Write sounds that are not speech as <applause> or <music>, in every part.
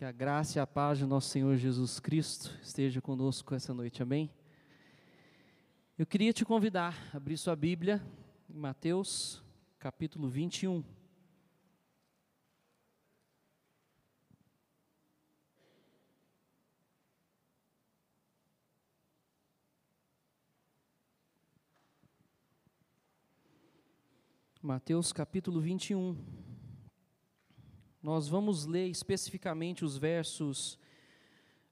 Que a graça e a paz do nosso Senhor Jesus Cristo esteja conosco essa noite, amém? Eu queria te convidar a abrir sua Bíblia em Mateus, capítulo 21. Mateus capítulo 21. Nós vamos ler especificamente os versos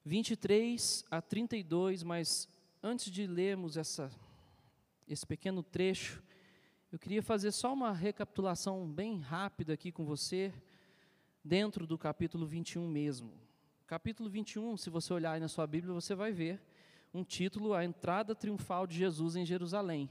23 a 32, mas antes de lermos essa, esse pequeno trecho, eu queria fazer só uma recapitulação bem rápida aqui com você, dentro do capítulo 21 mesmo. Capítulo 21, se você olhar aí na sua Bíblia, você vai ver um título, A Entrada Triunfal de Jesus em Jerusalém.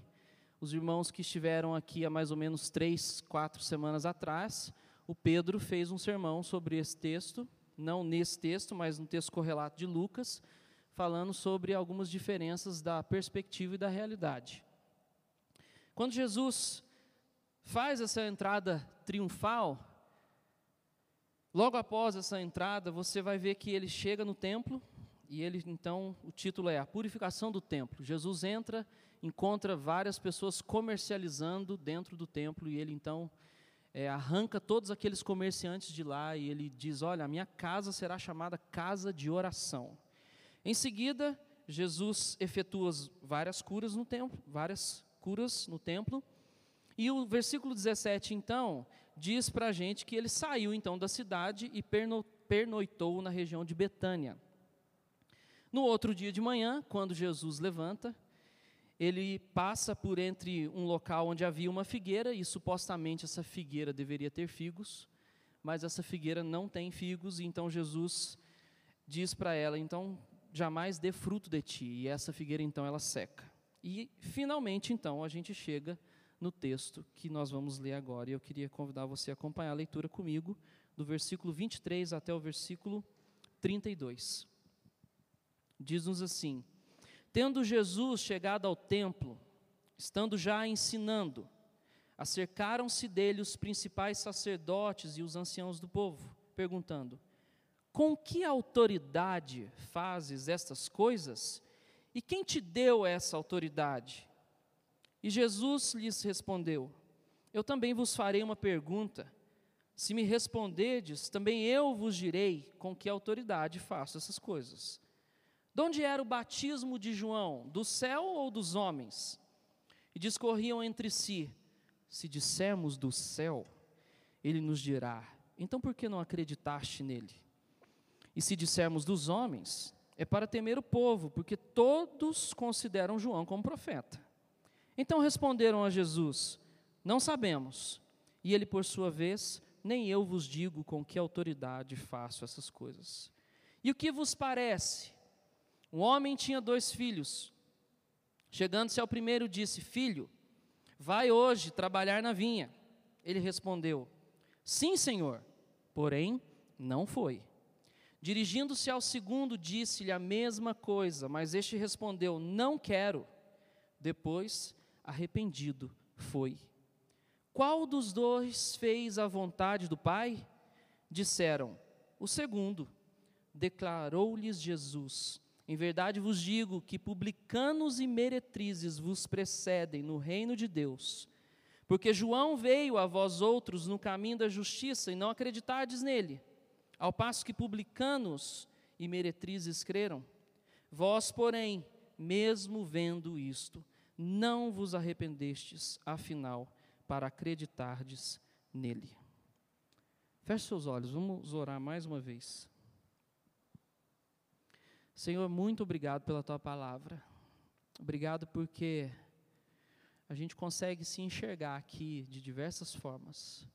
Os irmãos que estiveram aqui há mais ou menos três, quatro semanas atrás, o Pedro fez um sermão sobre esse texto, não nesse texto, mas no texto correlato de Lucas, falando sobre algumas diferenças da perspectiva e da realidade. Quando Jesus faz essa entrada triunfal, logo após essa entrada, você vai ver que ele chega no templo, e ele então, o título é A Purificação do Templo. Jesus entra, encontra várias pessoas comercializando dentro do templo, e ele então é, arranca todos aqueles comerciantes de lá e ele diz: Olha, a minha casa será chamada casa de oração. Em seguida, Jesus efetua várias curas no templo, várias curas no templo. E o versículo 17, então, diz para a gente que ele saiu então da cidade e perno, pernoitou na região de Betânia. No outro dia de manhã, quando Jesus levanta, ele passa por entre um local onde havia uma figueira e supostamente essa figueira deveria ter figos, mas essa figueira não tem figos, e então Jesus diz para ela: então jamais dê fruto de ti. E essa figueira então ela seca. E finalmente então a gente chega no texto que nós vamos ler agora. E eu queria convidar você a acompanhar a leitura comigo do versículo 23 até o versículo 32. Diz-nos assim: Tendo Jesus chegado ao templo, estando já ensinando, acercaram-se dele os principais sacerdotes e os anciãos do povo, perguntando: Com que autoridade fazes estas coisas? E quem te deu essa autoridade? E Jesus lhes respondeu: Eu também vos farei uma pergunta. Se me responderdes, também eu vos direi com que autoridade faço essas coisas. De onde era o batismo de João? Do céu ou dos homens? E discorriam entre si: Se dissermos do céu, ele nos dirá: Então por que não acreditaste nele? E se dissermos dos homens, é para temer o povo, porque todos consideram João como profeta. Então responderam a Jesus: Não sabemos. E ele, por sua vez, nem eu vos digo com que autoridade faço essas coisas. E o que vos parece? Um homem tinha dois filhos. Chegando-se ao primeiro, disse: Filho, vai hoje trabalhar na vinha. Ele respondeu: Sim, senhor. Porém, não foi. Dirigindo-se ao segundo, disse-lhe a mesma coisa, mas este respondeu: Não quero. Depois, arrependido, foi. Qual dos dois fez a vontade do Pai? Disseram: O segundo. Declarou-lhes Jesus: em verdade vos digo que publicanos e meretrizes vos precedem no reino de Deus. Porque João veio a vós outros no caminho da justiça e não acreditardes nele, ao passo que publicanos e meretrizes creram. Vós, porém, mesmo vendo isto, não vos arrependestes, afinal, para acreditardes nele. Feche seus olhos, vamos orar mais uma vez. Senhor, muito obrigado pela tua palavra. Obrigado porque a gente consegue se enxergar aqui de diversas formas.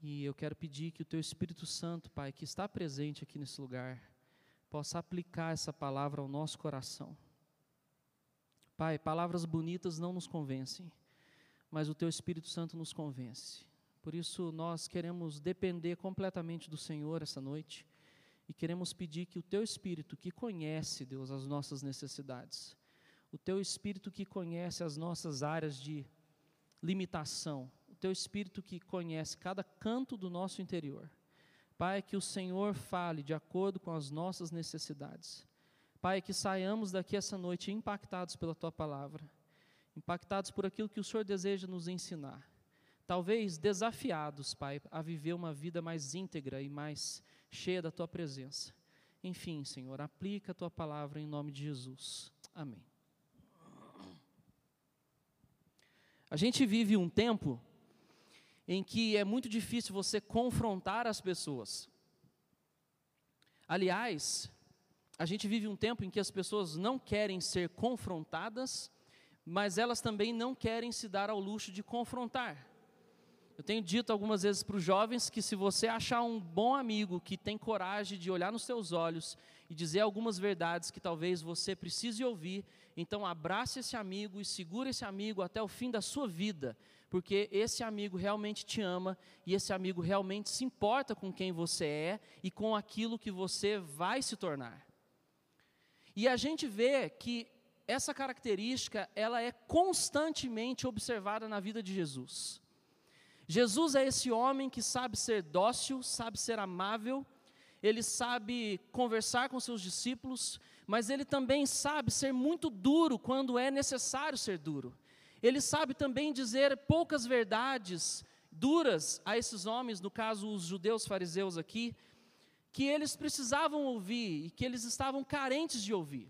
E eu quero pedir que o teu Espírito Santo, Pai, que está presente aqui nesse lugar, possa aplicar essa palavra ao nosso coração. Pai, palavras bonitas não nos convencem, mas o teu Espírito Santo nos convence. Por isso nós queremos depender completamente do Senhor essa noite e queremos pedir que o teu espírito, que conhece, Deus, as nossas necessidades, o teu espírito que conhece as nossas áreas de limitação, o teu espírito que conhece cada canto do nosso interior, Pai, que o Senhor fale de acordo com as nossas necessidades. Pai, que saiamos daqui essa noite impactados pela tua palavra, impactados por aquilo que o Senhor deseja nos ensinar. Talvez desafiados, Pai, a viver uma vida mais íntegra e mais cheia da tua presença. Enfim, Senhor, aplica a tua palavra em nome de Jesus. Amém. A gente vive um tempo em que é muito difícil você confrontar as pessoas. Aliás, a gente vive um tempo em que as pessoas não querem ser confrontadas, mas elas também não querem se dar ao luxo de confrontar. Eu tenho dito algumas vezes para os jovens que se você achar um bom amigo que tem coragem de olhar nos seus olhos e dizer algumas verdades que talvez você precise ouvir, então abrace esse amigo e segure esse amigo até o fim da sua vida, porque esse amigo realmente te ama e esse amigo realmente se importa com quem você é e com aquilo que você vai se tornar. E a gente vê que essa característica, ela é constantemente observada na vida de Jesus. Jesus é esse homem que sabe ser dócil, sabe ser amável, ele sabe conversar com seus discípulos, mas ele também sabe ser muito duro quando é necessário ser duro. Ele sabe também dizer poucas verdades duras a esses homens, no caso os judeus fariseus aqui, que eles precisavam ouvir e que eles estavam carentes de ouvir.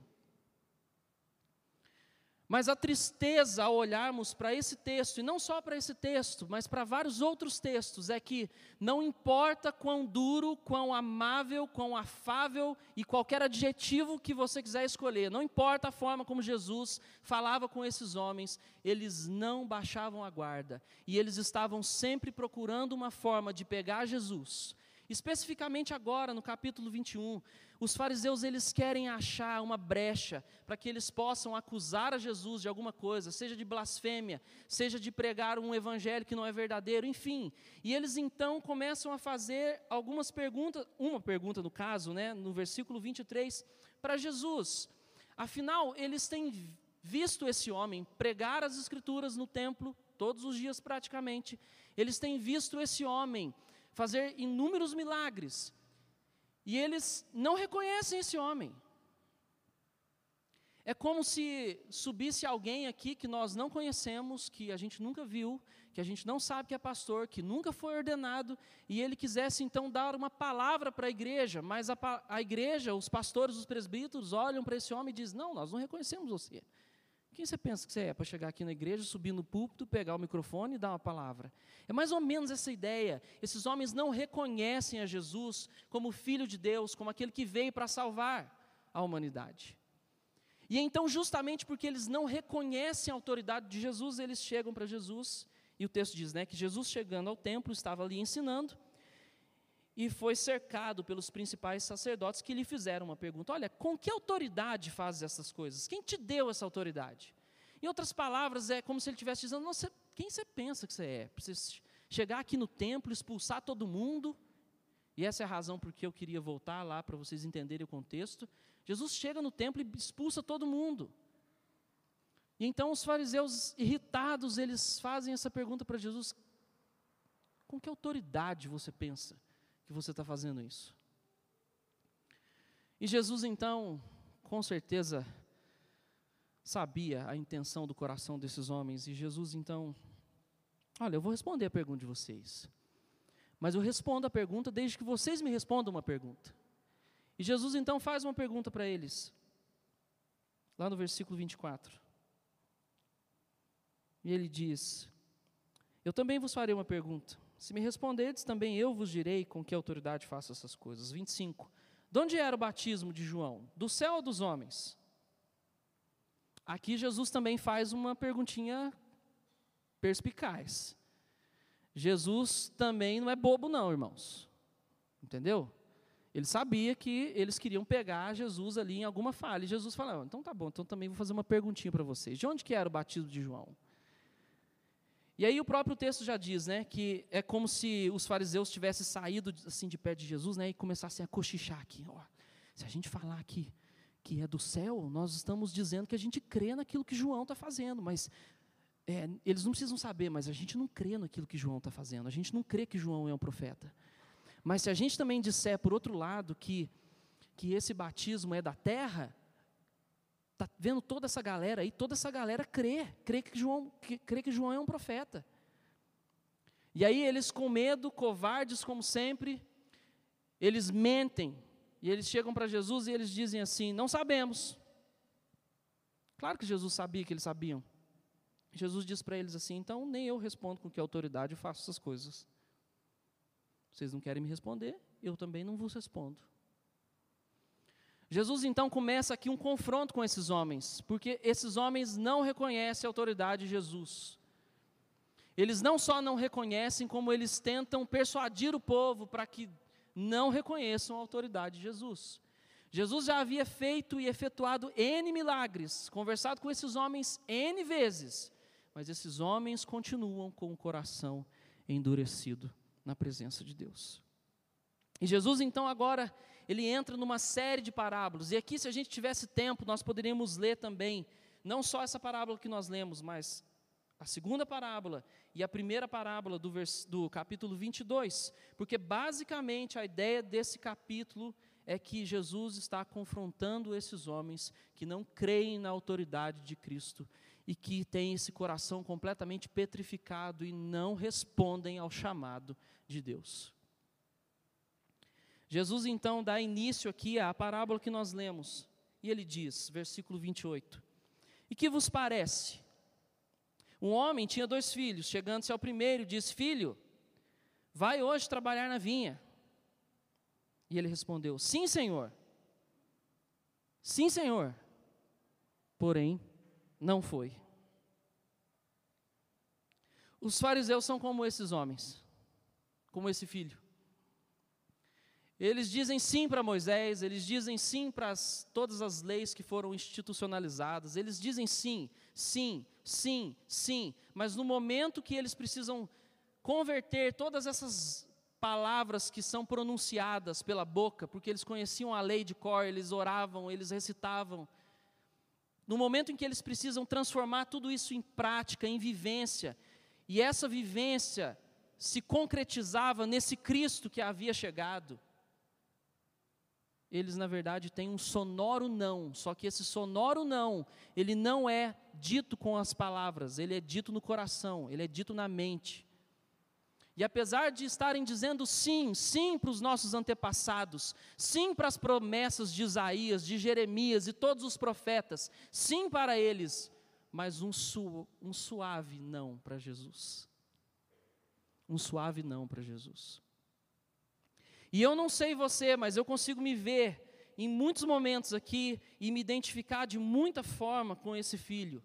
Mas a tristeza ao olharmos para esse texto, e não só para esse texto, mas para vários outros textos, é que não importa quão duro, quão amável, quão afável e qualquer adjetivo que você quiser escolher, não importa a forma como Jesus falava com esses homens, eles não baixavam a guarda, e eles estavam sempre procurando uma forma de pegar Jesus, Especificamente agora, no capítulo 21, os fariseus eles querem achar uma brecha para que eles possam acusar a Jesus de alguma coisa, seja de blasfêmia, seja de pregar um evangelho que não é verdadeiro, enfim. E eles então começam a fazer algumas perguntas, uma pergunta no caso, né, no versículo 23, para Jesus. Afinal, eles têm visto esse homem pregar as escrituras no templo todos os dias praticamente. Eles têm visto esse homem fazer inúmeros milagres. E eles não reconhecem esse homem. É como se subisse alguém aqui que nós não conhecemos, que a gente nunca viu, que a gente não sabe que é pastor, que nunca foi ordenado, e ele quisesse então dar uma palavra para a igreja, mas a, a igreja, os pastores, os presbíteros olham para esse homem e dizem: Não, nós não reconhecemos você. Quem você pensa que você é para chegar aqui na igreja, subir no púlpito, pegar o microfone e dar uma palavra? É mais ou menos essa ideia. Esses homens não reconhecem a Jesus como Filho de Deus, como aquele que veio para salvar a humanidade. E então, justamente porque eles não reconhecem a autoridade de Jesus, eles chegam para Jesus, e o texto diz né, que Jesus, chegando ao templo, estava ali ensinando, e foi cercado pelos principais sacerdotes que lhe fizeram uma pergunta: Olha, com que autoridade fazes essas coisas? Quem te deu essa autoridade? Em outras palavras, é como se ele estivesse dizendo: Nossa, quem você pensa que você é? Precisa chegar aqui no templo, expulsar todo mundo. E essa é a razão por que eu queria voltar lá para vocês entenderem o contexto. Jesus chega no templo e expulsa todo mundo. E então os fariseus irritados, eles fazem essa pergunta para Jesus: Com que autoridade você pensa que você está fazendo isso. E Jesus, então, com certeza, sabia a intenção do coração desses homens, e Jesus, então, olha, eu vou responder a pergunta de vocês, mas eu respondo a pergunta desde que vocês me respondam uma pergunta. E Jesus, então, faz uma pergunta para eles, lá no versículo 24. E ele diz: Eu também vos farei uma pergunta. Se me responderdes, também eu vos direi com que autoridade faço essas coisas. 25. De onde era o batismo de João? Do céu ou dos homens? Aqui Jesus também faz uma perguntinha perspicaz. Jesus também não é bobo, não, irmãos. Entendeu? Ele sabia que eles queriam pegar Jesus ali em alguma falha. E Jesus falou: então tá bom, então também vou fazer uma perguntinha para vocês. De onde que era o batismo de João? E aí o próprio texto já diz, né, que é como se os fariseus tivessem saído assim de perto de Jesus, né, e começassem a cochichar aqui, ó, se a gente falar aqui que é do céu, nós estamos dizendo que a gente crê naquilo que João está fazendo, mas é, eles não precisam saber, mas a gente não crê naquilo que João está fazendo, a gente não crê que João é um profeta. Mas se a gente também disser, por outro lado, que, que esse batismo é da terra, está vendo toda essa galera aí, toda essa galera crê, crê que João, crê que João é um profeta. E aí eles com medo, covardes como sempre, eles mentem, e eles chegam para Jesus e eles dizem assim: Não sabemos. Claro que Jesus sabia que eles sabiam. Jesus diz para eles assim: Então nem eu respondo com que autoridade faço essas coisas. Vocês não querem me responder, eu também não vos respondo. Jesus então começa aqui um confronto com esses homens, porque esses homens não reconhecem a autoridade de Jesus. Eles não só não reconhecem, como eles tentam persuadir o povo para que não reconheçam a autoridade de Jesus. Jesus já havia feito e efetuado N milagres, conversado com esses homens N vezes, mas esses homens continuam com o coração endurecido na presença de Deus. E Jesus então agora ele entra numa série de parábolas. E aqui se a gente tivesse tempo, nós poderíamos ler também não só essa parábola que nós lemos, mas a segunda parábola e a primeira parábola do, vers, do capítulo 22, porque basicamente a ideia desse capítulo é que Jesus está confrontando esses homens que não creem na autoridade de Cristo e que têm esse coração completamente petrificado e não respondem ao chamado de Deus. Jesus então dá início aqui à parábola que nós lemos, e ele diz, versículo 28: E que vos parece? Um homem tinha dois filhos, chegando-se ao primeiro, disse: Filho, vai hoje trabalhar na vinha. E ele respondeu: Sim, senhor. Sim, senhor. Porém, não foi. Os fariseus são como esses homens, como esse filho. Eles dizem sim para Moisés, eles dizem sim para as, todas as leis que foram institucionalizadas, eles dizem sim, sim, sim, sim, mas no momento que eles precisam converter todas essas palavras que são pronunciadas pela boca, porque eles conheciam a lei de cor, eles oravam, eles recitavam, no momento em que eles precisam transformar tudo isso em prática, em vivência, e essa vivência se concretizava nesse Cristo que havia chegado, eles na verdade têm um sonoro não, só que esse sonoro não, ele não é dito com as palavras, ele é dito no coração, ele é dito na mente. E apesar de estarem dizendo sim, sim para os nossos antepassados, sim para as promessas de Isaías, de Jeremias e todos os profetas, sim para eles, mas um, su um suave não para Jesus. Um suave não para Jesus. E eu não sei você, mas eu consigo me ver em muitos momentos aqui e me identificar de muita forma com esse filho,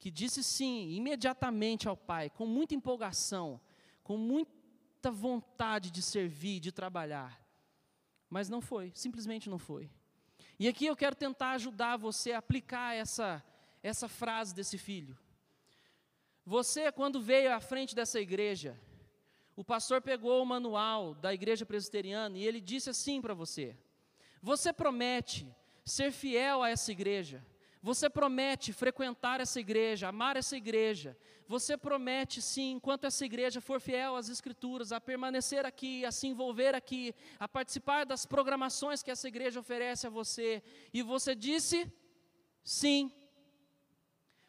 que disse sim imediatamente ao pai, com muita empolgação, com muita vontade de servir, de trabalhar. Mas não foi, simplesmente não foi. E aqui eu quero tentar ajudar você a aplicar essa, essa frase desse filho. Você, quando veio à frente dessa igreja, o pastor pegou o manual da igreja presbiteriana e ele disse assim para você: Você promete ser fiel a essa igreja, você promete frequentar essa igreja, amar essa igreja, você promete, sim, enquanto essa igreja for fiel às Escrituras, a permanecer aqui, a se envolver aqui, a participar das programações que essa igreja oferece a você, e você disse sim.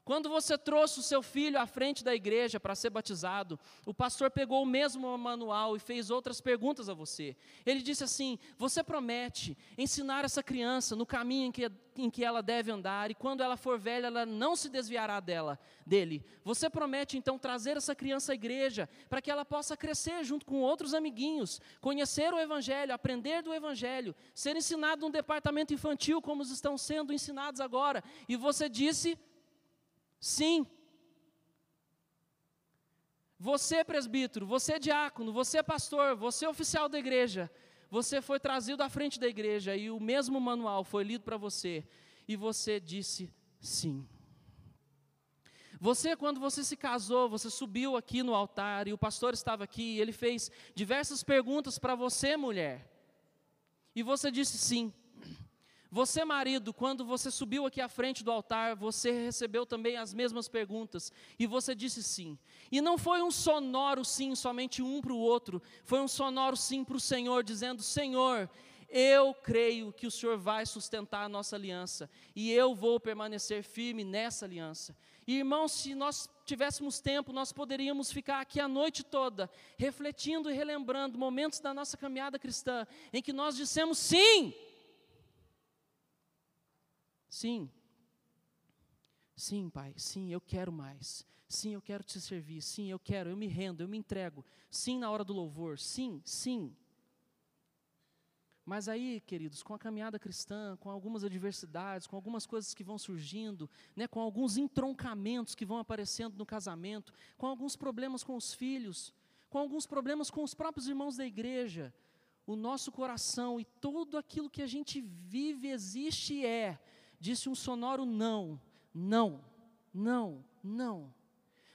Quando você trouxe o seu filho à frente da igreja para ser batizado, o pastor pegou o mesmo manual e fez outras perguntas a você. Ele disse assim: Você promete ensinar essa criança no caminho em que, em que ela deve andar, e quando ela for velha, ela não se desviará dela, dele. Você promete então trazer essa criança à igreja para que ela possa crescer junto com outros amiguinhos, conhecer o Evangelho, aprender do Evangelho, ser ensinado num departamento infantil como estão sendo ensinados agora. E você disse Sim. Você, presbítero, você, diácono, você, pastor, você, oficial da igreja, você foi trazido à frente da igreja e o mesmo manual foi lido para você e você disse sim. Você, quando você se casou, você subiu aqui no altar e o pastor estava aqui e ele fez diversas perguntas para você, mulher, e você disse sim. Você, marido, quando você subiu aqui à frente do altar, você recebeu também as mesmas perguntas e você disse sim. E não foi um sonoro sim, somente um para o outro, foi um sonoro sim para o Senhor, dizendo: Senhor, eu creio que o Senhor vai sustentar a nossa aliança e eu vou permanecer firme nessa aliança. E, irmãos, se nós tivéssemos tempo, nós poderíamos ficar aqui a noite toda, refletindo e relembrando momentos da nossa caminhada cristã, em que nós dissemos sim Sim. Sim, Pai. Sim, eu quero mais. Sim, eu quero te servir. Sim, eu quero. Eu me rendo, eu me entrego. Sim, na hora do louvor. Sim, sim. Mas aí, queridos, com a caminhada cristã, com algumas adversidades, com algumas coisas que vão surgindo, né, com alguns entroncamentos que vão aparecendo no casamento, com alguns problemas com os filhos, com alguns problemas com os próprios irmãos da igreja, o nosso coração e tudo aquilo que a gente vive, existe e é, disse um sonoro não, não, não, não.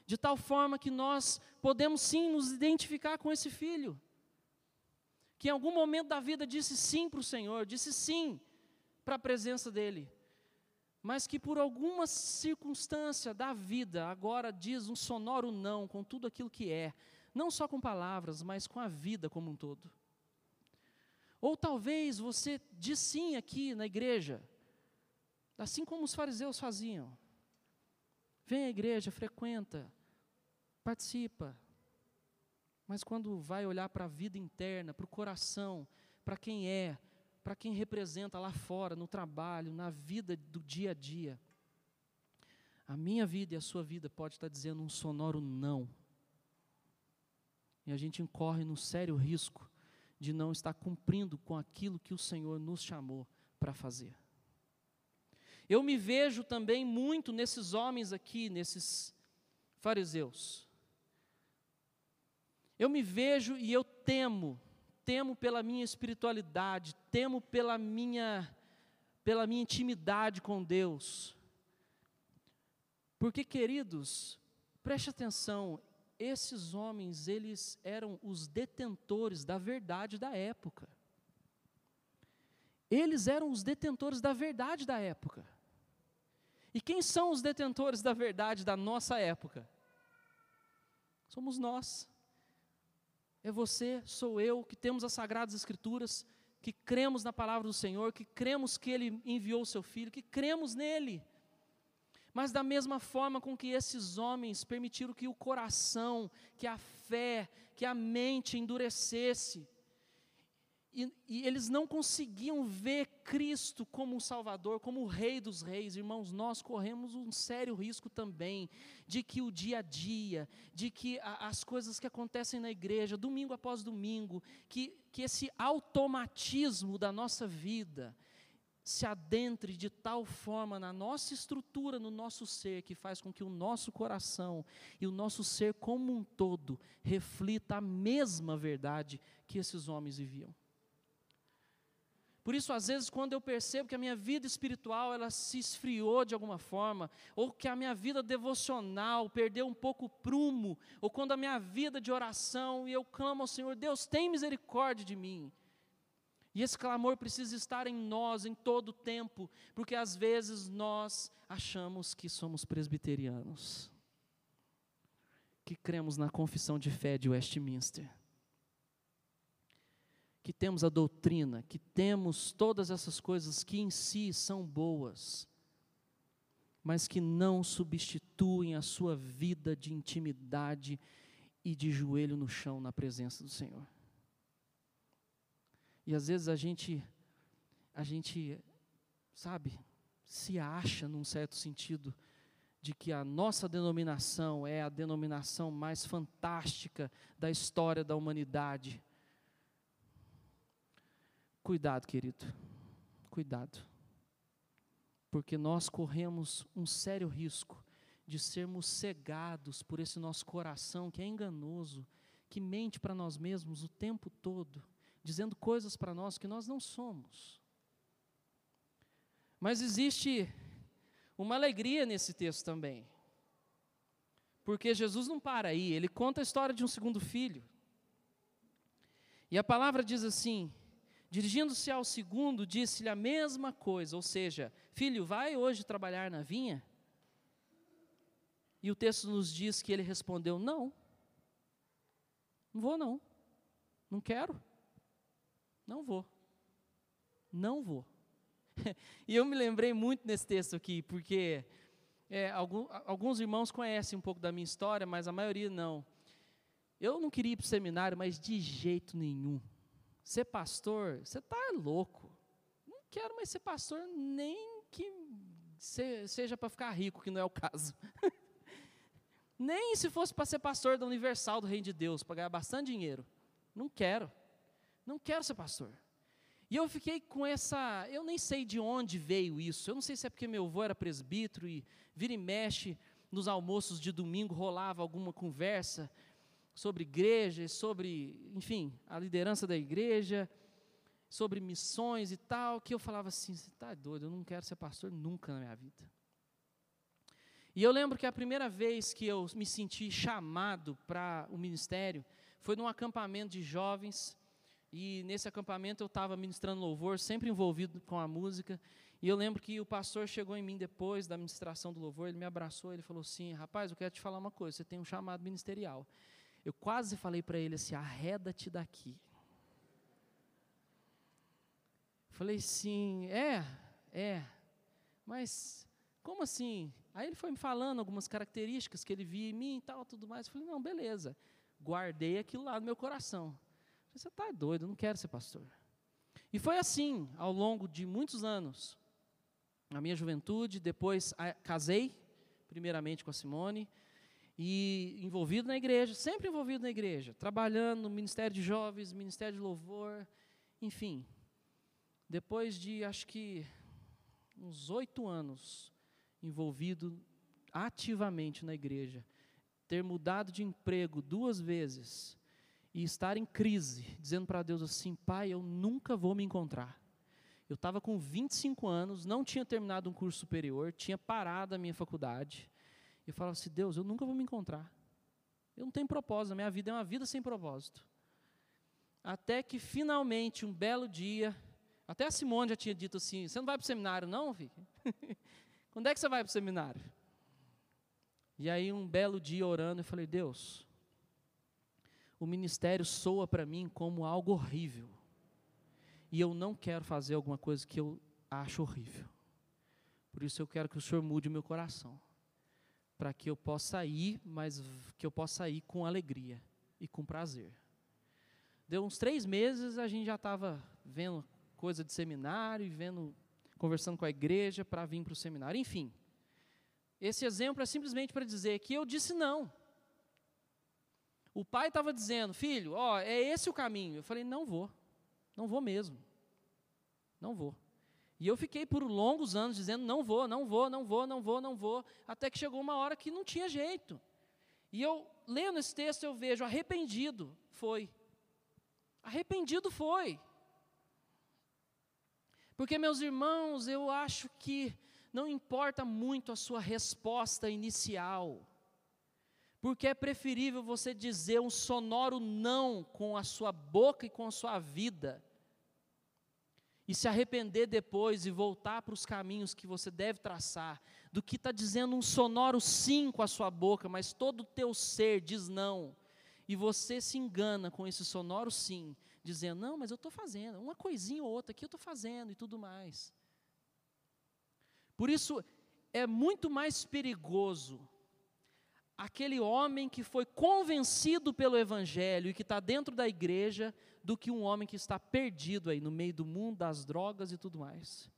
De tal forma que nós podemos sim nos identificar com esse filho, que em algum momento da vida disse sim para o Senhor, disse sim para a presença dEle, mas que por alguma circunstância da vida agora diz um sonoro não com tudo aquilo que é, não só com palavras, mas com a vida como um todo. Ou talvez você diz sim aqui na igreja, Assim como os fariseus faziam. Vem à igreja, frequenta, participa. Mas quando vai olhar para a vida interna, para o coração, para quem é, para quem representa lá fora, no trabalho, na vida do dia a dia, a minha vida e a sua vida pode estar dizendo um sonoro não. E a gente incorre no sério risco de não estar cumprindo com aquilo que o Senhor nos chamou para fazer. Eu me vejo também muito nesses homens aqui, nesses fariseus. Eu me vejo e eu temo, temo pela minha espiritualidade, temo pela minha pela minha intimidade com Deus. Porque, queridos, preste atenção, esses homens, eles eram os detentores da verdade da época. Eles eram os detentores da verdade da época. E quem são os detentores da verdade da nossa época? Somos nós. É você, sou eu, que temos as Sagradas Escrituras, que cremos na palavra do Senhor, que cremos que Ele enviou o Seu Filho, que cremos nele. Mas da mesma forma com que esses homens permitiram que o coração, que a fé, que a mente endurecesse, e, e, eles não conseguiam ver Cristo como o Salvador, como o Rei dos Reis. Irmãos, nós corremos um sério risco também de que o dia a dia, de que a, as coisas que acontecem na igreja, domingo após domingo, que, que esse automatismo da nossa vida se adentre de tal forma na nossa estrutura, no nosso ser, que faz com que o nosso coração e o nosso ser como um todo reflita a mesma verdade que esses homens viviam. Por isso, às vezes, quando eu percebo que a minha vida espiritual ela se esfriou de alguma forma, ou que a minha vida devocional perdeu um pouco o prumo, ou quando a minha vida de oração e eu clamo ao Senhor, Deus, tem misericórdia de mim. E esse clamor precisa estar em nós em todo o tempo, porque às vezes nós achamos que somos presbiterianos, que cremos na confissão de fé de Westminster que temos a doutrina, que temos todas essas coisas que em si são boas, mas que não substituem a sua vida de intimidade e de joelho no chão na presença do Senhor. E às vezes a gente, a gente, sabe, se acha num certo sentido de que a nossa denominação é a denominação mais fantástica da história da humanidade Cuidado, querido, cuidado, porque nós corremos um sério risco de sermos cegados por esse nosso coração que é enganoso, que mente para nós mesmos o tempo todo, dizendo coisas para nós que nós não somos. Mas existe uma alegria nesse texto também. Porque Jesus não para aí, ele conta a história de um segundo filho. E a palavra diz assim: Dirigindo-se ao segundo, disse-lhe a mesma coisa, ou seja, filho, vai hoje trabalhar na vinha? E o texto nos diz que ele respondeu: Não, não vou não, não quero, não vou, não vou. <laughs> e eu me lembrei muito nesse texto aqui, porque é, algum, alguns irmãos conhecem um pouco da minha história, mas a maioria não. Eu não queria ir para o seminário, mas de jeito nenhum. Ser pastor, você está louco. Não quero mais ser pastor, nem que seja para ficar rico, que não é o caso. <laughs> nem se fosse para ser pastor da Universal do Reino de Deus, para ganhar bastante dinheiro. Não quero. Não quero ser pastor. E eu fiquei com essa. Eu nem sei de onde veio isso. Eu não sei se é porque meu avô era presbítero e vira e mexe nos almoços de domingo rolava alguma conversa sobre igreja, sobre, enfim, a liderança da igreja, sobre missões e tal, que eu falava assim: você está doido, eu não quero ser pastor nunca na minha vida. E eu lembro que a primeira vez que eu me senti chamado para o ministério foi num acampamento de jovens, e nesse acampamento eu estava ministrando louvor, sempre envolvido com a música, e eu lembro que o pastor chegou em mim depois da ministração do louvor, ele me abraçou, ele falou assim: rapaz, eu quero te falar uma coisa, você tem um chamado ministerial. Eu quase falei para ele assim: arreda-te daqui. Falei sim, é, é, mas como assim? Aí ele foi me falando algumas características que ele via em mim e tal, tudo mais. Eu falei: não, beleza. Guardei aquilo lá no meu coração. Falei, Você está doido, não quero ser pastor. E foi assim ao longo de muitos anos. Na minha juventude, depois casei, primeiramente com a Simone, e envolvido na igreja, sempre envolvido na igreja, trabalhando no Ministério de Jovens, Ministério de Louvor, enfim. Depois de, acho que, uns oito anos envolvido ativamente na igreja, ter mudado de emprego duas vezes e estar em crise, dizendo para Deus assim: Pai, eu nunca vou me encontrar. Eu estava com 25 anos, não tinha terminado um curso superior, tinha parado a minha faculdade e falava assim: Deus, eu nunca vou me encontrar. Eu não tenho propósito, a minha vida é uma vida sem propósito. Até que finalmente, um belo dia, até a Simone já tinha dito assim: Você não vai para o seminário, não, filho? <laughs> Quando é que você vai para o seminário? E aí, um belo dia orando, eu falei: Deus, o ministério soa para mim como algo horrível. E eu não quero fazer alguma coisa que eu acho horrível. Por isso eu quero que o Senhor mude o meu coração para que eu possa ir, mas que eu possa ir com alegria e com prazer. Deu uns três meses, a gente já estava vendo coisa de seminário vendo, conversando com a igreja para vir para o seminário. Enfim, esse exemplo é simplesmente para dizer que eu disse não. O pai estava dizendo, filho, ó, é esse o caminho. Eu falei, não vou, não vou mesmo, não vou. E eu fiquei por longos anos dizendo: não vou, não vou, não vou, não vou, não vou, até que chegou uma hora que não tinha jeito. E eu, lendo esse texto, eu vejo: arrependido foi. Arrependido foi. Porque, meus irmãos, eu acho que não importa muito a sua resposta inicial, porque é preferível você dizer um sonoro não com a sua boca e com a sua vida e se arrepender depois e voltar para os caminhos que você deve traçar, do que está dizendo um sonoro sim com a sua boca, mas todo o teu ser diz não, e você se engana com esse sonoro sim, dizendo, não, mas eu estou fazendo, uma coisinha ou outra aqui eu estou fazendo e tudo mais. Por isso, é muito mais perigoso aquele homem que foi convencido pelo Evangelho e que está dentro da igreja, do que um homem que está perdido aí no meio do mundo, das drogas e tudo mais.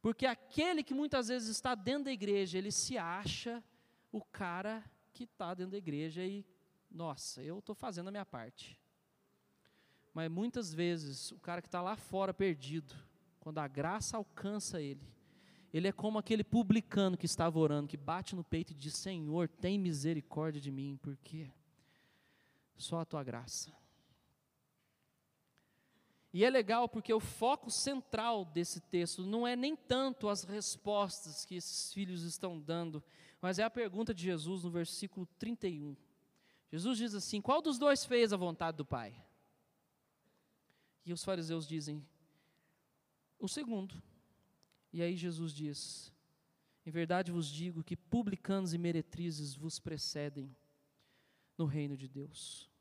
Porque aquele que muitas vezes está dentro da igreja, ele se acha o cara que está dentro da igreja e, nossa, eu estou fazendo a minha parte. Mas muitas vezes, o cara que está lá fora perdido, quando a graça alcança ele, ele é como aquele publicano que estava orando, que bate no peito e diz: Senhor, tem misericórdia de mim, porque só a tua graça. E é legal porque o foco central desse texto não é nem tanto as respostas que esses filhos estão dando, mas é a pergunta de Jesus no versículo 31. Jesus diz assim: Qual dos dois fez a vontade do Pai? E os fariseus dizem: O segundo, e aí Jesus diz: Em verdade vos digo que publicanos e meretrizes vos precedem no reino de Deus.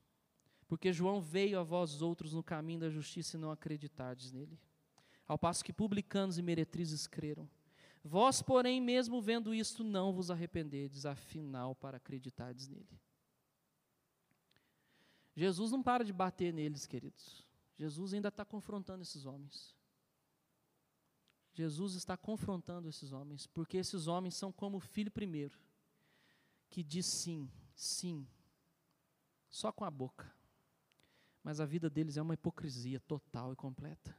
Porque João veio a vós outros no caminho da justiça e não acreditardes nele. Ao passo que publicanos e meretrizes creram. Vós, porém, mesmo vendo isto, não vos arrependedes, afinal, para acreditardes nele. Jesus não para de bater neles, queridos. Jesus ainda está confrontando esses homens. Jesus está confrontando esses homens, porque esses homens são como o filho primeiro, que diz sim, sim, só com a boca. Mas a vida deles é uma hipocrisia total e completa.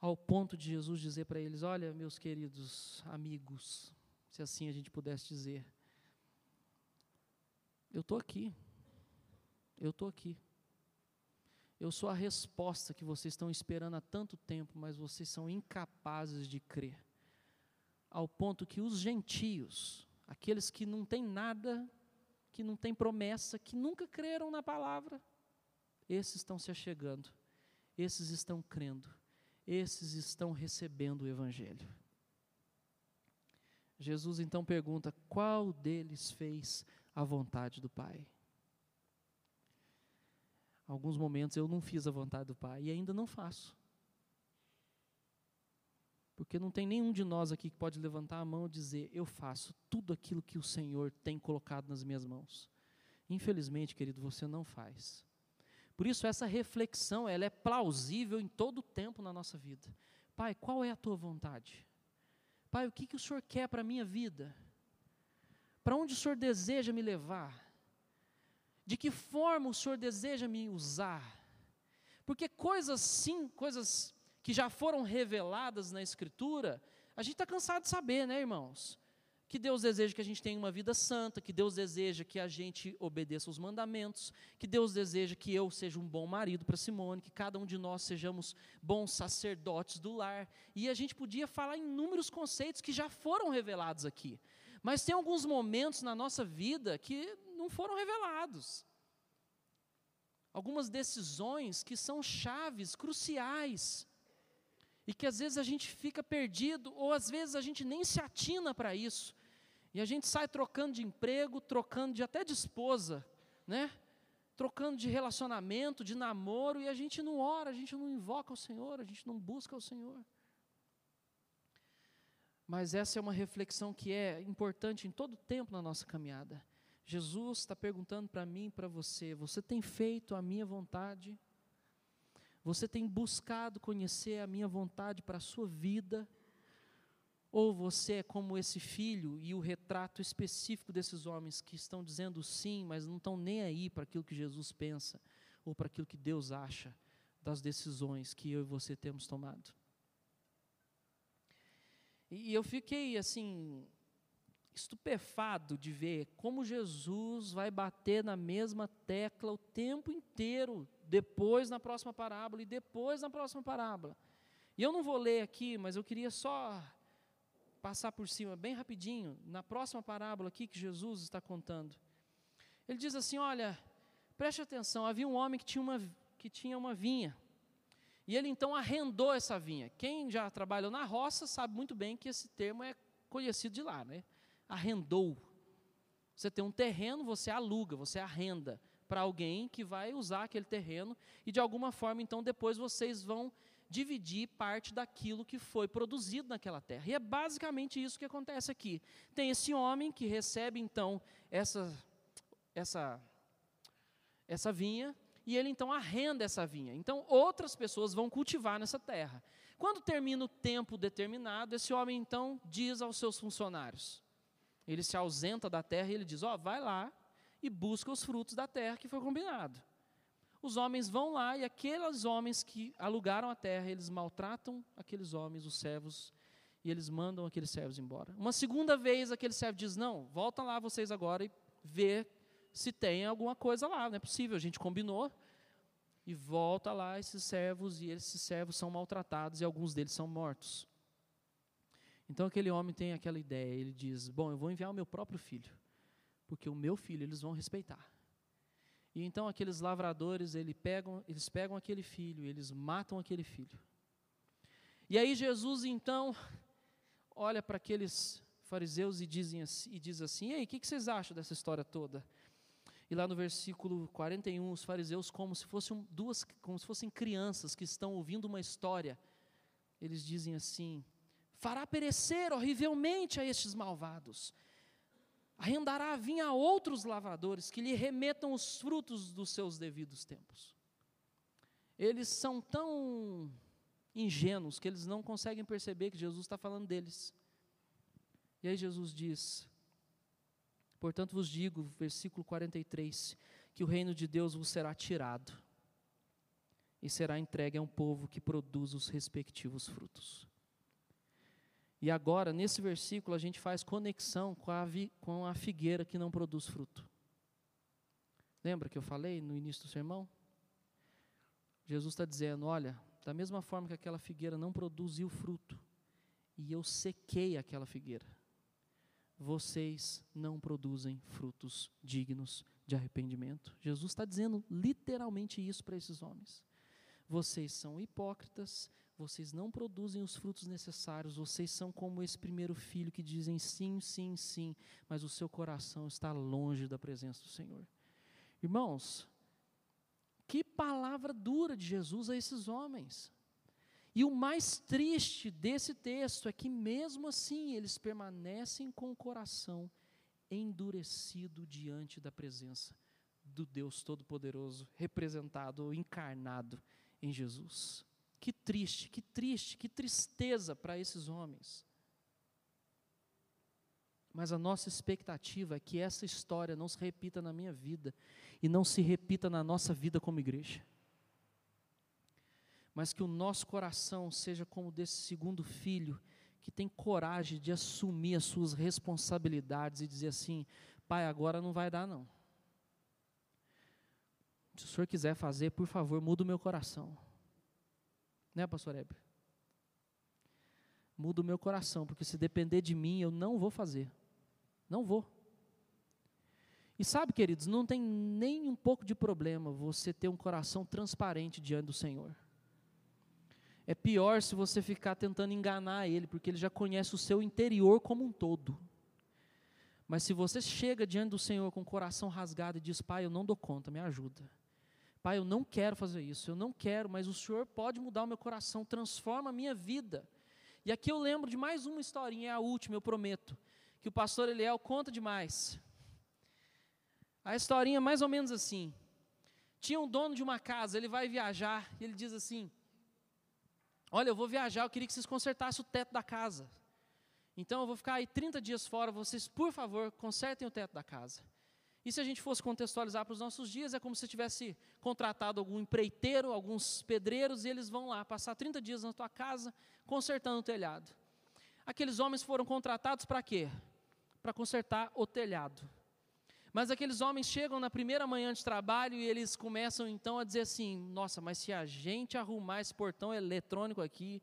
Ao ponto de Jesus dizer para eles: Olha, meus queridos amigos, se assim a gente pudesse dizer, eu estou aqui, eu estou aqui. Eu sou a resposta que vocês estão esperando há tanto tempo, mas vocês são incapazes de crer. Ao ponto que os gentios, aqueles que não têm nada, que não têm promessa, que nunca creram na palavra, esses estão se achegando, esses estão crendo, esses estão recebendo o Evangelho. Jesus então pergunta: qual deles fez a vontade do Pai? Alguns momentos eu não fiz a vontade do Pai e ainda não faço. Porque não tem nenhum de nós aqui que pode levantar a mão e dizer: Eu faço tudo aquilo que o Senhor tem colocado nas minhas mãos. Infelizmente, querido, você não faz. Por isso, essa reflexão ela é plausível em todo o tempo na nossa vida. Pai, qual é a tua vontade? Pai, o que, que o Senhor quer para a minha vida? Para onde o Senhor deseja me levar? De que forma o Senhor deseja me usar? Porque coisas sim, coisas que já foram reveladas na Escritura, a gente está cansado de saber, né, irmãos? Que Deus deseja que a gente tenha uma vida santa, que Deus deseja que a gente obedeça os mandamentos, que Deus deseja que eu seja um bom marido para Simone, que cada um de nós sejamos bons sacerdotes do lar. E a gente podia falar inúmeros conceitos que já foram revelados aqui. Mas tem alguns momentos na nossa vida que não foram revelados. Algumas decisões que são chaves, cruciais, e que às vezes a gente fica perdido, ou às vezes a gente nem se atina para isso, e a gente sai trocando de emprego, trocando de até de esposa, né? Trocando de relacionamento, de namoro, e a gente não ora, a gente não invoca o Senhor, a gente não busca o Senhor. Mas essa é uma reflexão que é importante em todo tempo na nossa caminhada. Jesus está perguntando para mim e para você: você tem feito a minha vontade? Você tem buscado conhecer a minha vontade para a sua vida? Ou você é como esse filho e o retrato específico desses homens que estão dizendo sim, mas não estão nem aí para aquilo que Jesus pensa ou para aquilo que Deus acha das decisões que eu e você temos tomado? E eu fiquei assim estupefado de ver como Jesus vai bater na mesma tecla o tempo inteiro, depois na próxima parábola e depois na próxima parábola. E eu não vou ler aqui, mas eu queria só passar por cima bem rapidinho, na próxima parábola aqui que Jesus está contando. Ele diz assim: Olha, preste atenção, havia um homem que tinha uma, que tinha uma vinha. E ele então arrendou essa vinha. Quem já trabalhou na roça sabe muito bem que esse termo é conhecido de lá, né? arrendou. Você tem um terreno, você aluga, você arrenda para alguém que vai usar aquele terreno e de alguma forma então depois vocês vão dividir parte daquilo que foi produzido naquela terra. E é basicamente isso que acontece aqui. Tem esse homem que recebe então essa essa essa vinha e ele então arrenda essa vinha. Então outras pessoas vão cultivar nessa terra. Quando termina o tempo determinado, esse homem então diz aos seus funcionários: ele se ausenta da terra e ele diz: Ó, oh, vai lá e busca os frutos da terra que foi combinado. Os homens vão lá e aqueles homens que alugaram a terra, eles maltratam aqueles homens, os servos, e eles mandam aqueles servos embora. Uma segunda vez, aquele servo diz: Não, volta lá vocês agora e vê se tem alguma coisa lá. Não é possível, a gente combinou. E volta lá esses servos, e esses servos são maltratados, e alguns deles são mortos. Então aquele homem tem aquela ideia, ele diz: Bom, eu vou enviar o meu próprio filho, porque o meu filho eles vão respeitar. E então aqueles lavradores, eles pegam, eles pegam aquele filho, eles matam aquele filho. E aí Jesus então olha para aqueles fariseus e, dizem e diz assim: Ei, o que, que vocês acham dessa história toda? E lá no versículo 41, os fariseus, como se fossem duas, como se fossem crianças que estão ouvindo uma história, eles dizem assim: fará perecer horrivelmente a estes malvados, arrendará a vinha a outros lavradores que lhe remetam os frutos dos seus devidos tempos. Eles são tão ingênuos que eles não conseguem perceber que Jesus está falando deles. E aí Jesus diz: Portanto vos digo, versículo 43, que o reino de Deus vos será tirado e será entregue a um povo que produz os respectivos frutos. E agora, nesse versículo, a gente faz conexão com a, com a figueira que não produz fruto. Lembra que eu falei no início do sermão? Jesus está dizendo: olha, da mesma forma que aquela figueira não produziu fruto, e eu sequei aquela figueira, vocês não produzem frutos dignos de arrependimento. Jesus está dizendo literalmente isso para esses homens. Vocês são hipócritas, vocês não produzem os frutos necessários, vocês são como esse primeiro filho que dizem sim, sim, sim, mas o seu coração está longe da presença do Senhor. Irmãos, que palavra dura de Jesus a esses homens. E o mais triste desse texto é que, mesmo assim, eles permanecem com o coração endurecido diante da presença do Deus Todo-Poderoso, representado ou encarnado em Jesus. Que triste, que triste, que tristeza para esses homens. Mas a nossa expectativa é que essa história não se repita na minha vida e não se repita na nossa vida como igreja mas que o nosso coração seja como desse segundo filho, que tem coragem de assumir as suas responsabilidades e dizer assim: Pai, agora não vai dar, não. Se o senhor quiser fazer, por favor, muda o meu coração. Né, pastor Heber? Muda o meu coração, porque se depender de mim, eu não vou fazer. Não vou. E sabe, queridos, não tem nem um pouco de problema você ter um coração transparente diante do Senhor. É pior se você ficar tentando enganar ele, porque ele já conhece o seu interior como um todo. Mas se você chega diante do Senhor com o coração rasgado e diz: Pai, eu não dou conta, me ajuda. Pai, eu não quero fazer isso, eu não quero, mas o Senhor pode mudar o meu coração, transforma a minha vida. E aqui eu lembro de mais uma historinha, é a última, eu prometo, que o pastor Eliel conta demais. A historinha é mais ou menos assim. Tinha um dono de uma casa, ele vai viajar, e ele diz assim: Olha, eu vou viajar, eu queria que vocês consertassem o teto da casa. Então eu vou ficar aí 30 dias fora, vocês, por favor, consertem o teto da casa. E se a gente fosse contextualizar para os nossos dias, é como se tivesse contratado algum empreiteiro, alguns pedreiros, e eles vão lá passar 30 dias na tua casa consertando o telhado. Aqueles homens foram contratados para quê? Para consertar o telhado. Mas aqueles homens chegam na primeira manhã de trabalho e eles começam então a dizer assim: nossa, mas se a gente arrumar esse portão eletrônico aqui,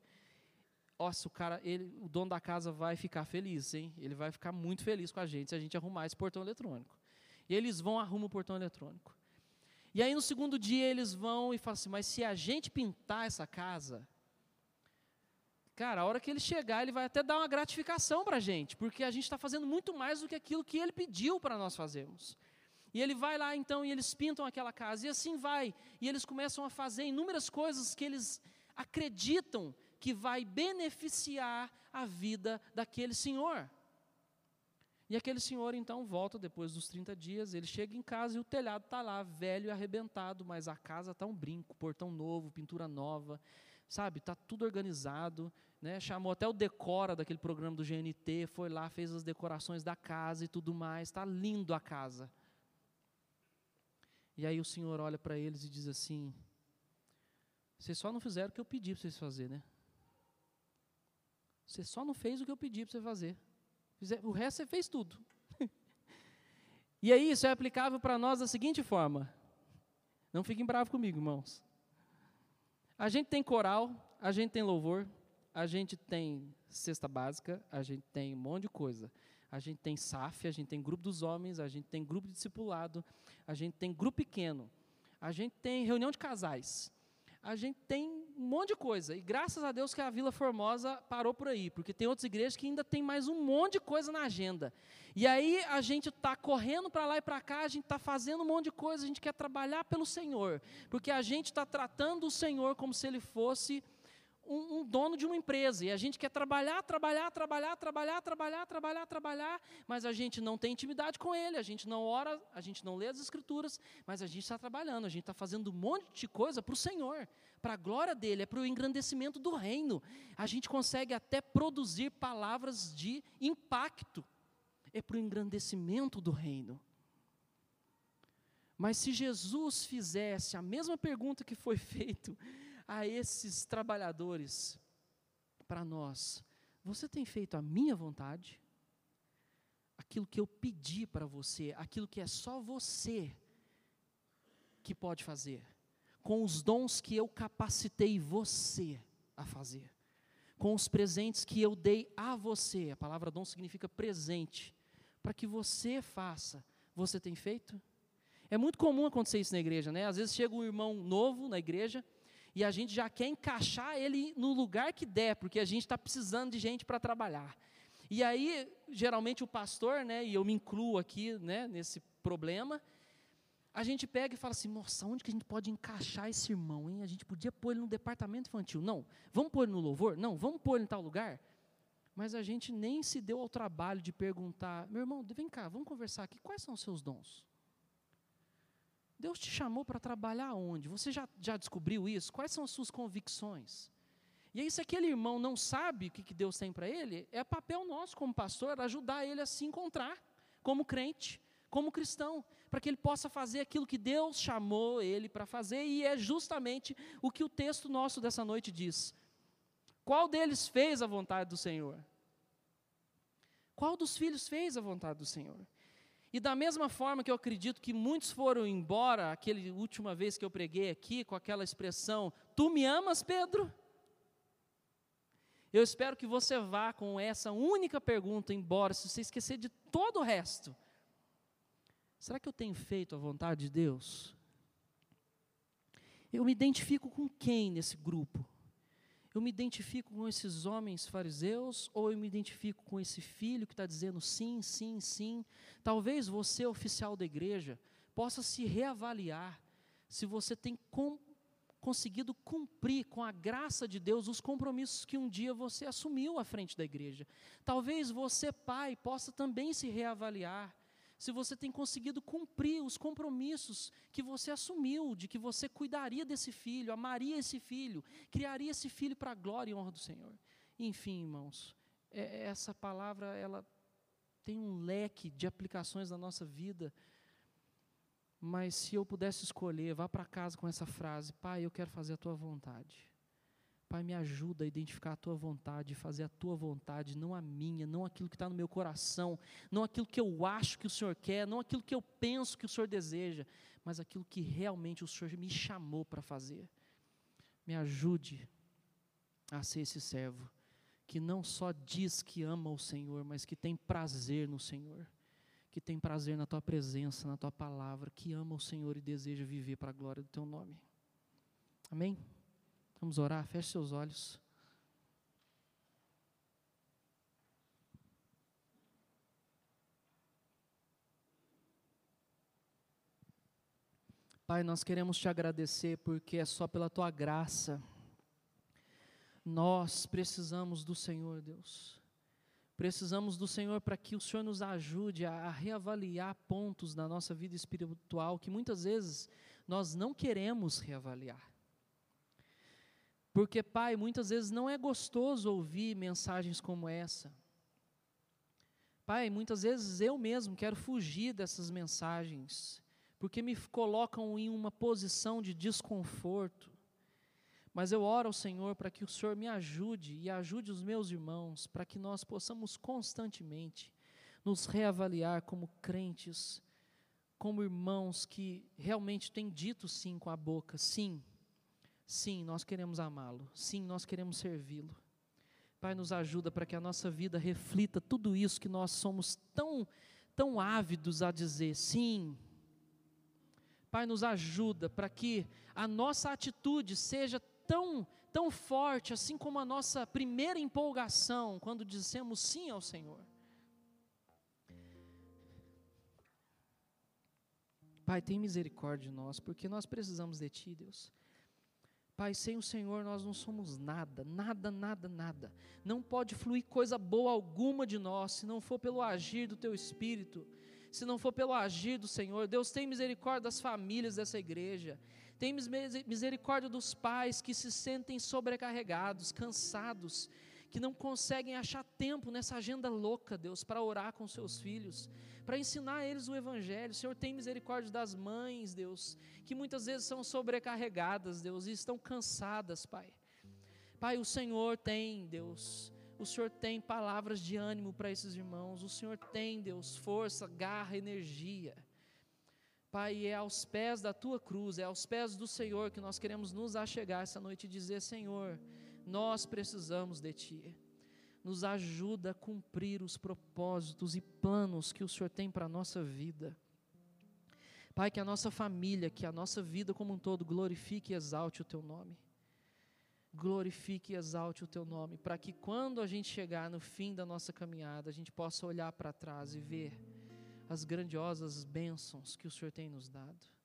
nossa, o cara, ele, o dono da casa vai ficar feliz, hein? Ele vai ficar muito feliz com a gente se a gente arrumar esse portão eletrônico. E eles vão arrumar o portão eletrônico. E aí no segundo dia eles vão e falam assim: mas se a gente pintar essa casa, Cara, a hora que ele chegar, ele vai até dar uma gratificação para a gente, porque a gente está fazendo muito mais do que aquilo que ele pediu para nós fazermos. E ele vai lá então e eles pintam aquela casa, e assim vai. E eles começam a fazer inúmeras coisas que eles acreditam que vai beneficiar a vida daquele senhor. E aquele senhor então volta depois dos 30 dias, ele chega em casa e o telhado está lá, velho e arrebentado, mas a casa está um brinco, portão novo, pintura nova, sabe? Está tudo organizado, né? Chamou até o decora daquele programa do GNT, foi lá, fez as decorações da casa e tudo mais. Está lindo a casa. E aí o Senhor olha para eles e diz assim: Vocês só não fizeram o que eu pedi para vocês fazer, né? Você só não fez o que eu pedi para você fazer. O resto você fez tudo. <laughs> e aí isso é aplicável para nós da seguinte forma. Não fiquem bravos comigo, irmãos. A gente tem coral, a gente tem louvor, a gente tem cesta básica, a gente tem um monte de coisa. A gente tem SAF, a gente tem grupo dos homens, a gente tem grupo de discipulado, a gente tem grupo pequeno, a gente tem reunião de casais, a gente tem um monte de coisa. E graças a Deus que a Vila Formosa parou por aí, porque tem outras igrejas que ainda tem mais um monte de coisa na agenda. E aí a gente está correndo para lá e para cá, a gente está fazendo um monte de coisa, a gente quer trabalhar pelo Senhor, porque a gente está tratando o Senhor como se ele fosse um, um, dono de uma empresa e a gente quer trabalhar, trabalhar, trabalhar, trabalhar, trabalhar, trabalhar, trabalhar, mas a gente não tem intimidade com Ele, a gente não ora, a gente não lê as Escrituras, mas a gente está trabalhando, a gente está fazendo um monte de coisa para o Senhor, para a glória dele, é para o engrandecimento do reino. A gente consegue até produzir palavras de impacto, é para o engrandecimento do reino. Mas se Jesus fizesse a mesma pergunta que foi <laughs> feito a esses trabalhadores, para nós: você tem feito a minha vontade? Aquilo que eu pedi para você, aquilo que é só você que pode fazer, com os dons que eu capacitei você a fazer, com os presentes que eu dei a você, a palavra dom significa presente, para que você faça, você tem feito? É muito comum acontecer isso na igreja, né? Às vezes chega um irmão novo na igreja, e a gente já quer encaixar ele no lugar que der, porque a gente está precisando de gente para trabalhar. E aí, geralmente o pastor, né, e eu me incluo aqui né, nesse problema, a gente pega e fala assim, nossa, onde que a gente pode encaixar esse irmão, hein? A gente podia pôr ele no departamento infantil. Não, vamos pôr ele no louvor? Não, vamos pôr ele em tal lugar? Mas a gente nem se deu ao trabalho de perguntar, meu irmão, vem cá, vamos conversar aqui, quais são os seus dons? Deus te chamou para trabalhar onde? Você já, já descobriu isso? Quais são as suas convicções? E aí, se aquele irmão não sabe o que, que Deus tem para ele, é papel nosso como pastor ajudar ele a se encontrar como crente, como cristão, para que ele possa fazer aquilo que Deus chamou ele para fazer, e é justamente o que o texto nosso dessa noite diz. Qual deles fez a vontade do Senhor? Qual dos filhos fez a vontade do Senhor? E da mesma forma que eu acredito que muitos foram embora, aquela última vez que eu preguei aqui, com aquela expressão: Tu me amas, Pedro? Eu espero que você vá com essa única pergunta embora, se você esquecer de todo o resto. Será que eu tenho feito a vontade de Deus? Eu me identifico com quem nesse grupo? Eu me identifico com esses homens fariseus ou eu me identifico com esse filho que está dizendo sim, sim, sim? Talvez você, oficial da igreja, possa se reavaliar se você tem com, conseguido cumprir com a graça de Deus os compromissos que um dia você assumiu à frente da igreja. Talvez você, pai, possa também se reavaliar se você tem conseguido cumprir os compromissos que você assumiu, de que você cuidaria desse filho, amaria esse filho, criaria esse filho para a glória e honra do Senhor. Enfim, irmãos, é, essa palavra ela tem um leque de aplicações na nossa vida. Mas se eu pudesse escolher, vá para casa com essa frase: Pai, eu quero fazer a tua vontade. Pai, me ajuda a identificar a tua vontade, fazer a tua vontade, não a minha, não aquilo que está no meu coração, não aquilo que eu acho que o Senhor quer, não aquilo que eu penso que o Senhor deseja, mas aquilo que realmente o Senhor me chamou para fazer. Me ajude a ser esse servo que não só diz que ama o Senhor, mas que tem prazer no Senhor, que tem prazer na tua presença, na tua palavra, que ama o Senhor e deseja viver para a glória do teu nome. Amém? Vamos orar, feche seus olhos. Pai, nós queremos te agradecer porque é só pela tua graça. Nós precisamos do Senhor, Deus. Precisamos do Senhor para que o Senhor nos ajude a, reavaliar pontos na nossa vida espiritual que muitas vezes nós não queremos reavaliar. Porque, Pai, muitas vezes não é gostoso ouvir mensagens como essa. Pai, muitas vezes eu mesmo quero fugir dessas mensagens, porque me colocam em uma posição de desconforto. Mas eu oro ao Senhor para que o Senhor me ajude e ajude os meus irmãos, para que nós possamos constantemente nos reavaliar como crentes, como irmãos que realmente têm dito sim com a boca, sim, Sim, nós queremos amá-lo. Sim, nós queremos servi-lo. Pai, nos ajuda para que a nossa vida reflita tudo isso que nós somos tão, tão ávidos a dizer. Sim. Pai, nos ajuda para que a nossa atitude seja tão, tão forte, assim como a nossa primeira empolgação quando dissemos sim ao Senhor. Pai, tem misericórdia de nós, porque nós precisamos de Ti, Deus. Pai, sem o Senhor nós não somos nada, nada, nada, nada. Não pode fluir coisa boa alguma de nós, se não for pelo agir do Teu Espírito, se não for pelo agir do Senhor. Deus tem misericórdia das famílias dessa igreja, tem misericórdia dos pais que se sentem sobrecarregados, cansados, que não conseguem achar tempo nessa agenda louca, Deus, para orar com seus filhos, para ensinar eles o Evangelho. Senhor, tem misericórdia das mães, Deus, que muitas vezes são sobrecarregadas, Deus, e estão cansadas, Pai. Pai, o Senhor tem, Deus, o Senhor tem palavras de ânimo para esses irmãos, o Senhor tem, Deus, força, garra, energia. Pai, é aos pés da tua cruz, é aos pés do Senhor que nós queremos nos achegar essa noite e dizer: Senhor, nós precisamos de Ti. Nos ajuda a cumprir os propósitos e planos que o Senhor tem para a nossa vida. Pai, que a nossa família, que a nossa vida como um todo glorifique e exalte o Teu nome. Glorifique e exalte o Teu nome, para que quando a gente chegar no fim da nossa caminhada, a gente possa olhar para trás e ver as grandiosas bênçãos que o Senhor tem nos dado.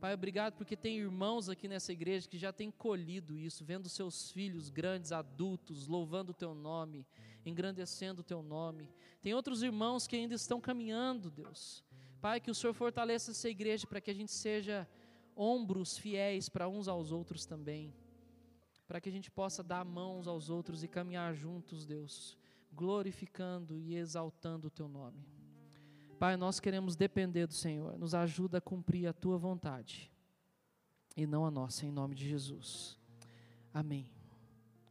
Pai, obrigado porque tem irmãos aqui nessa igreja que já têm colhido isso, vendo seus filhos grandes, adultos, louvando o teu nome, engrandecendo o teu nome. Tem outros irmãos que ainda estão caminhando, Deus. Pai, que o Senhor fortaleça essa igreja para que a gente seja ombros fiéis para uns aos outros também. Para que a gente possa dar mãos aos outros e caminhar juntos, Deus, glorificando e exaltando o teu nome. Pai, nós queremos depender do Senhor. Nos ajuda a cumprir a tua vontade e não a nossa, em nome de Jesus. Amém.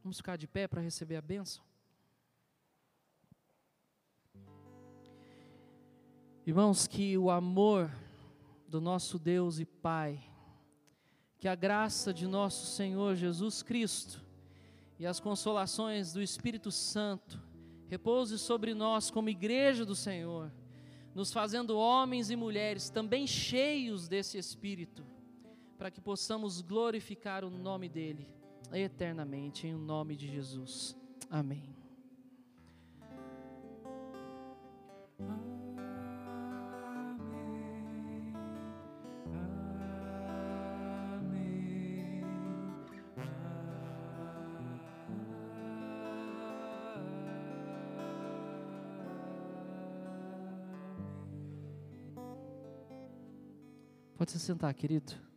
Vamos ficar de pé para receber a bênção? Irmãos, que o amor do nosso Deus e Pai, que a graça de nosso Senhor Jesus Cristo e as consolações do Espírito Santo repouse sobre nós como igreja do Senhor nos fazendo homens e mulheres também cheios desse Espírito, para que possamos glorificar o nome dEle eternamente, em nome de Jesus. Amém. Pode se sentar, querido.